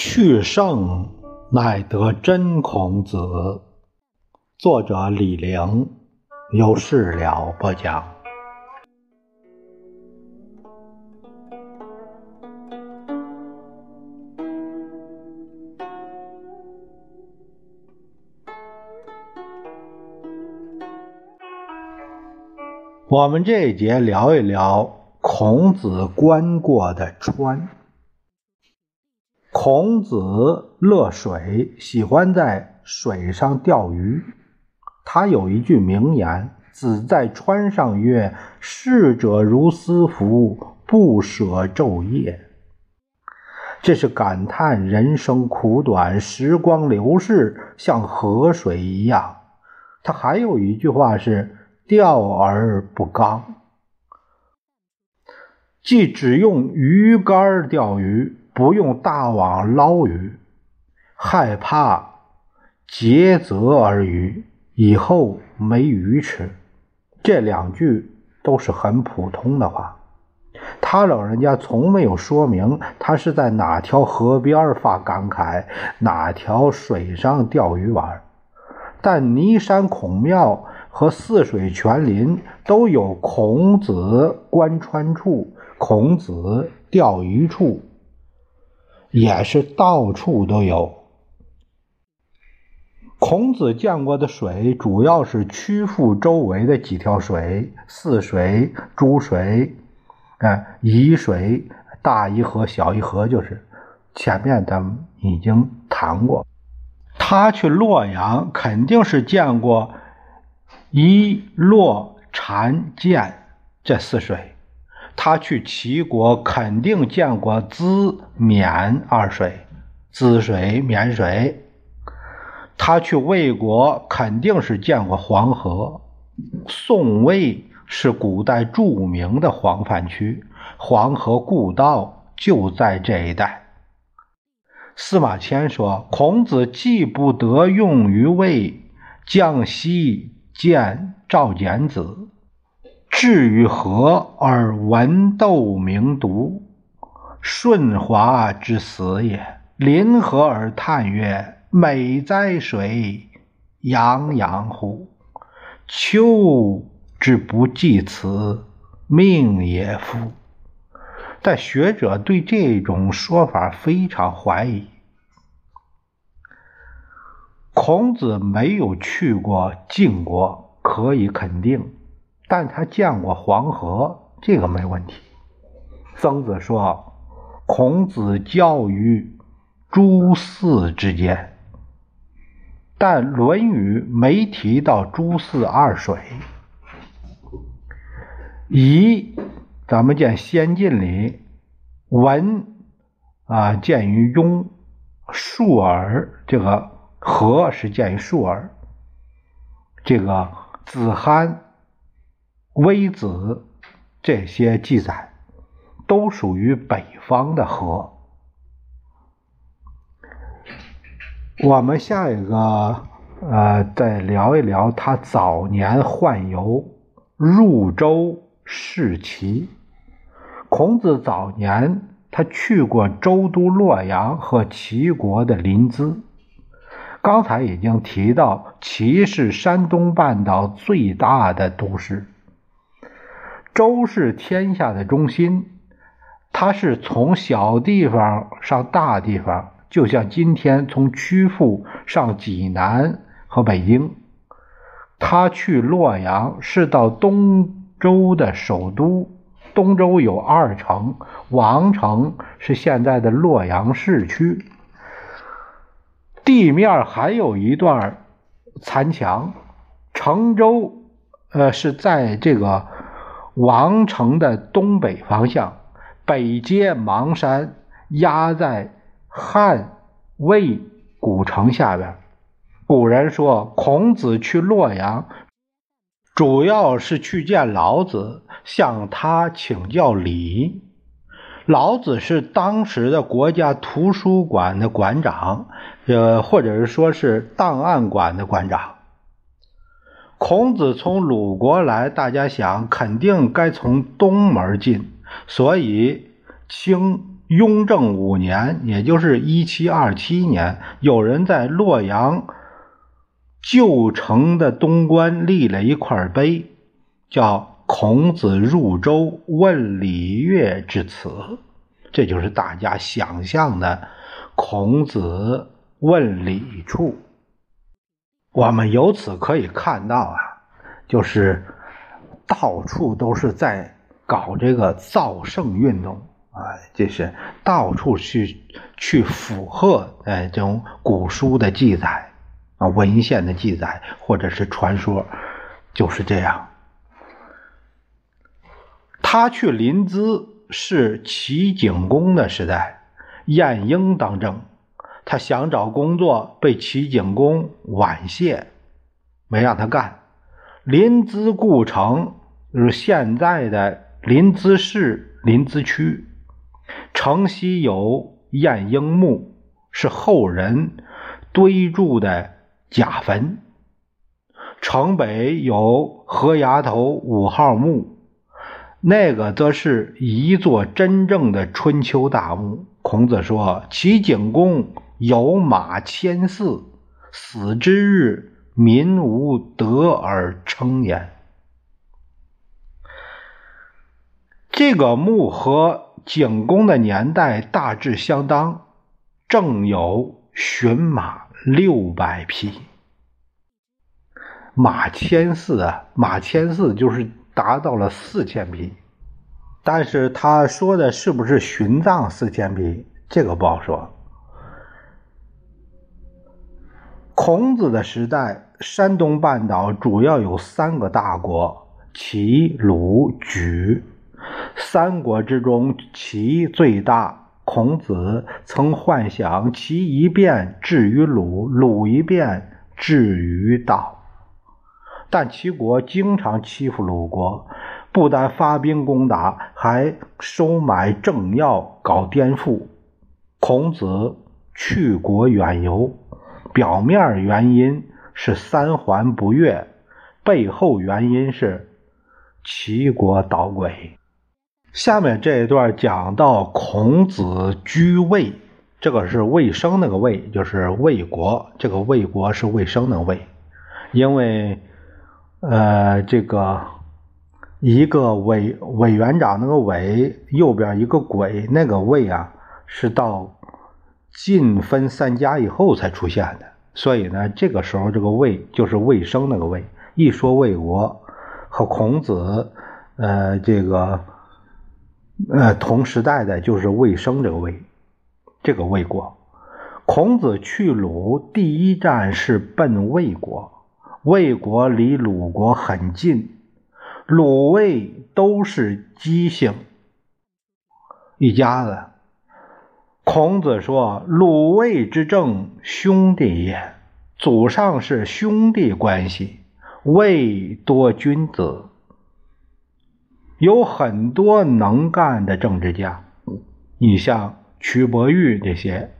去圣乃得真孔子。作者李陵，有事了不讲。我们这一节聊一聊孔子观过的川。孔子乐水，喜欢在水上钓鱼。他有一句名言：“子在川上曰：‘逝者如斯夫，不舍昼夜。’”这是感叹人生苦短，时光流逝像河水一样。他还有一句话是：“钓而不刚。”即只用鱼竿钓鱼。不用大网捞鱼，害怕竭泽而渔，以后没鱼吃。这两句都是很普通的话。他老人家从没有说明他是在哪条河边发感慨，哪条水上钓鱼玩。但尼山孔庙和泗水泉林都有孔子观川处，孔子钓鱼处。也是到处都有。孔子见过的水，主要是曲阜周围的几条水：泗水、诸水、哎，沂水、大沂河、小沂河，就是前面咱们已经谈过。他去洛阳，肯定是见过沂、洛、澶、涧这四水。他去齐国肯定见过淄、沔二水，淄水、沔水。他去魏国肯定是见过黄河。宋魏是古代著名的黄泛区，黄河故道就在这一带。司马迁说：“孔子既不得用于魏，将西见赵简子。”至于河而闻斗名独，舜华之死也。临河而叹曰：“美哉水，洋洋乎！丘之不济此，命也夫。”但学者对这种说法非常怀疑。孔子没有去过晋国，可以肯定。但他见过黄河，这个没问题。曾子说：“孔子教于诸泗之间。”但《论语》没提到诸泗二水。以咱们见先进里，闻啊见于庸，述而这个河是见于述而，这个子罕。微子这些记载都属于北方的河。我们下一个呃，再聊一聊他早年宦游入周视齐。孔子早年他去过周都洛阳和齐国的临淄。刚才已经提到，齐是山东半岛最大的都市。周是天下的中心，它是从小地方上大地方，就像今天从曲阜上济南和北京。他去洛阳是到东周的首都，东周有二城，王城是现在的洛阳市区，地面还有一段残墙。成周，呃，是在这个。王城的东北方向，北接邙山，压在汉魏古城下边。古人说，孔子去洛阳，主要是去见老子，向他请教礼。老子是当时的国家图书馆的馆长，呃，或者是说是档案馆的馆长。孔子从鲁国来，大家想肯定该从东门进，所以清雍正五年，也就是一七二七年，有人在洛阳旧城的东关立了一块碑，叫“孔子入周问礼乐”之词，这就是大家想象的孔子问礼处。我们由此可以看到啊，就是到处都是在搞这个造圣运动。啊，这是到处去去附和哎，这种古书的记载啊，文献的记载或者是传说，就是这样。他去临淄是齐景公的时代，晏婴当政，他想找工作，被齐景公婉谢，没让他干。临淄故城就是现在的临淄市临淄区。城西有晏婴墓，是后人堆筑的假坟。城北有河崖头五号墓，那个则是一座真正的春秋大墓。孔子说：“齐景公有马千驷，死之日，民无得而称焉。”这个墓和。景公的年代大致相当，正有寻马六百匹，马千驷啊，马千驷就是达到了四千匹，但是他说的是不是寻葬四千匹，这个不好说。孔子的时代，山东半岛主要有三个大国：齐、鲁、莒。三国之中，齐最大。孔子曾幻想齐一变至于鲁，鲁一变至于道。但齐国经常欺负鲁国，不但发兵攻打，还收买政要，搞颠覆。孔子去国远游，表面原因是三桓不悦，背后原因是齐国捣鬼。下面这一段讲到孔子居魏，这个是卫生那个卫，就是魏国。这个魏国是卫生的魏，因为呃，这个一个委委员长那个委右边一个鬼那个魏啊，是到晋分三家以后才出现的。所以呢，这个时候这个魏就是魏生那个魏。一说魏国和孔子，呃，这个。呃，同时代的就是魏生这个魏，这个魏国。孔子去鲁第一站是奔魏国，魏国离鲁国很近，鲁魏都是姬姓一家子。孔子说：“鲁卫之政，兄弟也，祖上是兄弟关系，魏多君子。”有很多能干的政治家，你像屈伯玉这些，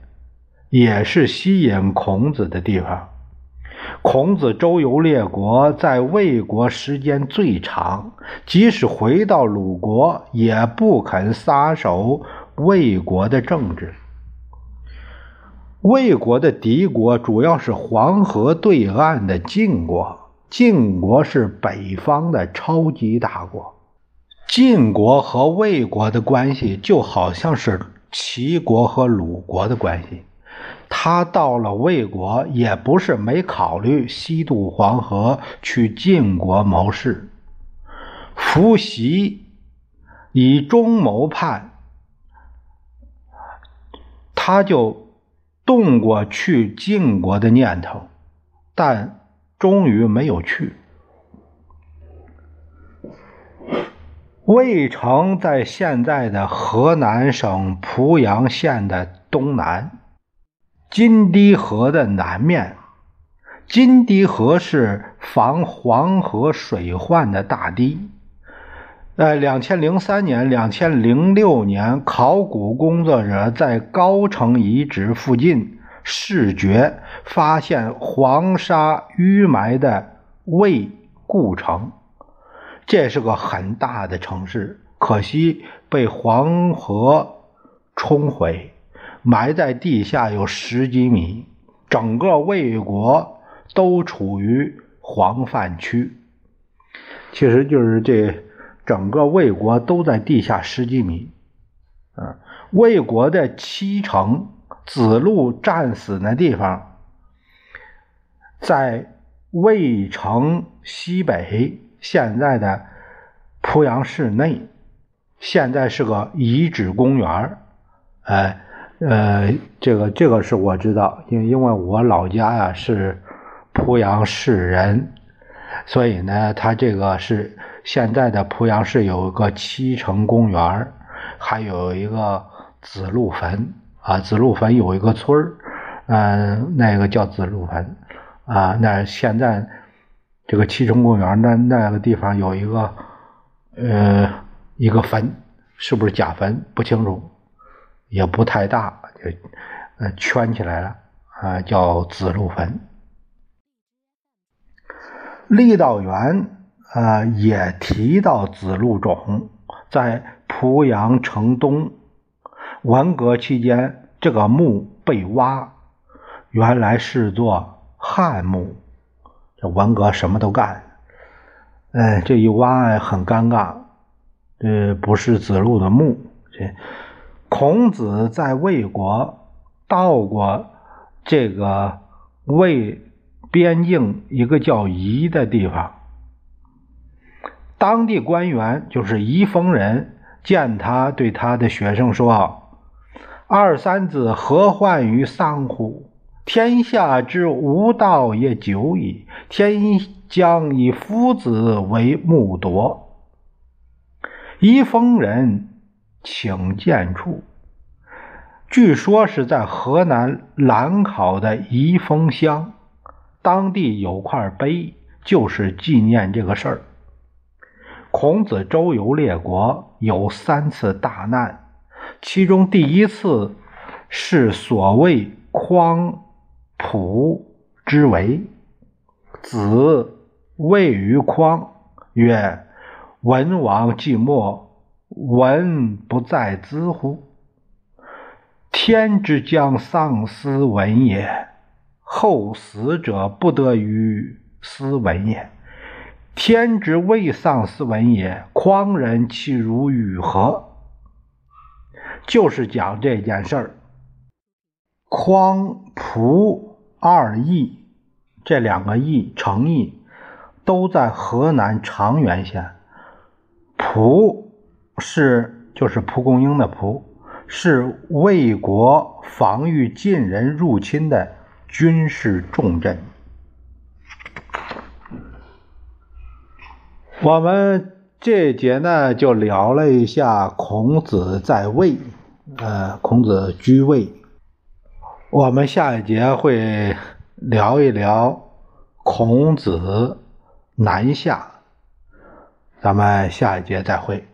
也是吸引孔子的地方。孔子周游列国，在魏国时间最长，即使回到鲁国，也不肯撒手魏国的政治。魏国的敌国主要是黄河对岸的晋国，晋国是北方的超级大国。晋国和魏国的关系就好像是齐国和鲁国的关系。他到了魏国，也不是没考虑西渡黄河去晋国谋事。伏羲以中谋叛，他就动过去晋国的念头，但终于没有去。魏城在现在的河南省濮阳县的东南，金堤河的南面。金堤河是防黄河水患的大堤。呃，两千零三年、两千零六年，考古工作者在高城遗址附近视觉发现黄沙淤埋的魏故城。这是个很大的城市，可惜被黄河冲毁，埋在地下有十几米，整个魏国都处于黄泛区。其实就是这整个魏国都在地下十几米。嗯，魏国的七城，子路战死那地方，在魏城西北，现在的濮阳市内，现在是个遗址公园哎，呃，这个这个是我知道，因因为我老家呀是濮阳市人，所以呢，他这个是现在的濮阳市有一个七城公园还有一个子路坟啊，子路坟有一个村儿，嗯，那个叫子路坟啊。那现在这个七城公园那那个地方有一个呃一个坟，是不是假坟不清楚，也不太大，就呃圈起来了啊，叫子路坟。郦道元啊也提到子路冢在。濮阳城东，文革期间，这个墓被挖，原来是座汉墓。这文革什么都干，哎，这一挖很尴尬，这不是子路的墓。这孔子在魏国到过这个魏边境一个叫夷的地方，当地官员就是夷封人。见他对他的学生说：“二三子何患于丧乎？天下之无道也久矣，天将以夫子为木铎。”宜丰人请见处，据说是在河南兰考的宜丰乡，当地有块碑，就是纪念这个事儿。孔子周游列国，有三次大难，其中第一次是所谓匡普之围。子谓于匡曰：“文王既没，文不在兹乎？天之将丧斯文也，后死者不得于斯文也。”天之未丧斯文也，匡人其如与何？就是讲这件事儿。匡、蒲二邑，这两个邑城邑都在河南长垣县。蒲是就是蒲公英的蒲，是魏国防御晋人入侵的军事重镇。我们这节呢，就聊了一下孔子在位，呃，孔子居位。我们下一节会聊一聊孔子南下。咱们下一节再会。